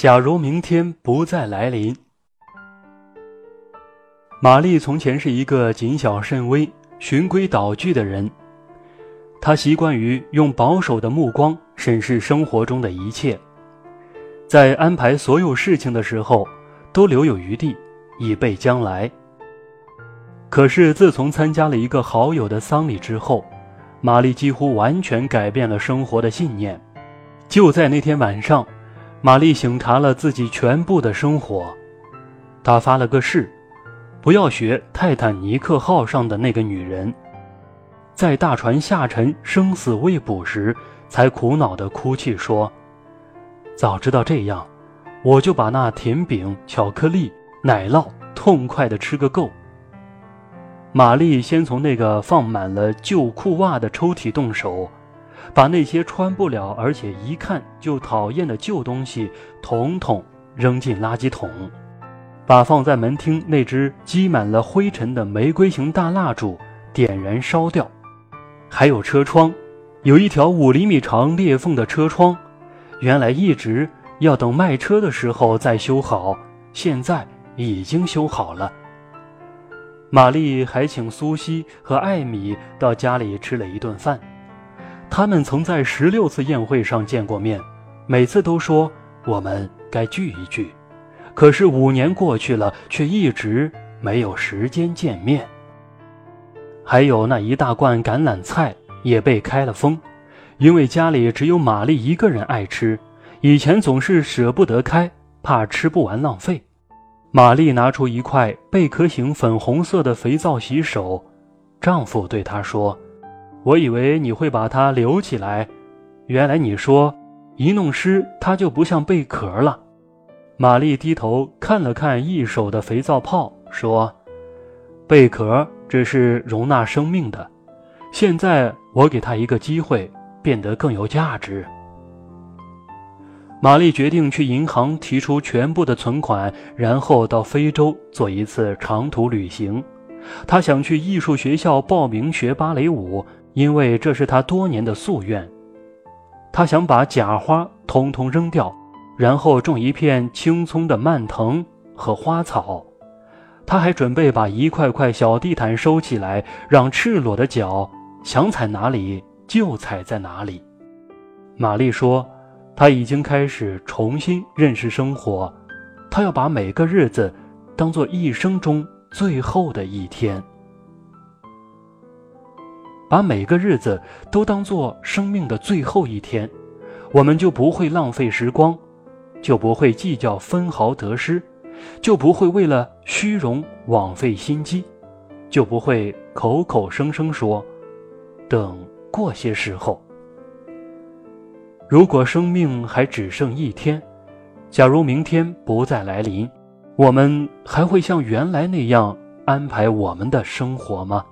假如明天不再来临，玛丽从前是一个谨小慎微、循规蹈矩的人。她习惯于用保守的目光审视生活中的一切，在安排所有事情的时候，都留有余地，以备将来。可是自从参加了一个好友的丧礼之后，玛丽几乎完全改变了生活的信念。就在那天晚上。玛丽醒察了自己全部的生活，她发了个誓，不要学泰坦尼克号上的那个女人，在大船下沉、生死未卜时，才苦恼地哭泣说：“早知道这样，我就把那甜饼、巧克力、奶酪痛快地吃个够。”玛丽先从那个放满了旧裤袜的抽屉动手。把那些穿不了，而且一看就讨厌的旧东西，统统扔进垃圾桶；把放在门厅那只积满了灰尘的玫瑰型大蜡烛点燃烧掉；还有车窗，有一条五厘米长裂缝的车窗，原来一直要等卖车的时候再修好，现在已经修好了。玛丽还请苏西和艾米到家里吃了一顿饭。他们曾在十六次宴会上见过面，每次都说我们该聚一聚，可是五年过去了，却一直没有时间见面。还有那一大罐橄榄菜也被开了封，因为家里只有玛丽一个人爱吃，以前总是舍不得开，怕吃不完浪费。玛丽拿出一块贝壳形粉红色的肥皂洗手，丈夫对她说。我以为你会把它留起来，原来你说一弄湿它就不像贝壳了。玛丽低头看了看一手的肥皂泡，说：“贝壳只是容纳生命的，现在我给它一个机会，变得更有价值。”玛丽决定去银行提出全部的存款，然后到非洲做一次长途旅行。她想去艺术学校报名学芭蕾舞。因为这是他多年的夙愿，他想把假花通通扔掉，然后种一片青葱的蔓藤和花草。他还准备把一块块小地毯收起来，让赤裸的脚想踩哪里就踩在哪里。玛丽说，她已经开始重新认识生活，她要把每个日子当做一生中最后的一天。把每个日子都当做生命的最后一天，我们就不会浪费时光，就不会计较分毫得失，就不会为了虚荣枉费心机，就不会口口声声说等过些时候。如果生命还只剩一天，假如明天不再来临，我们还会像原来那样安排我们的生活吗？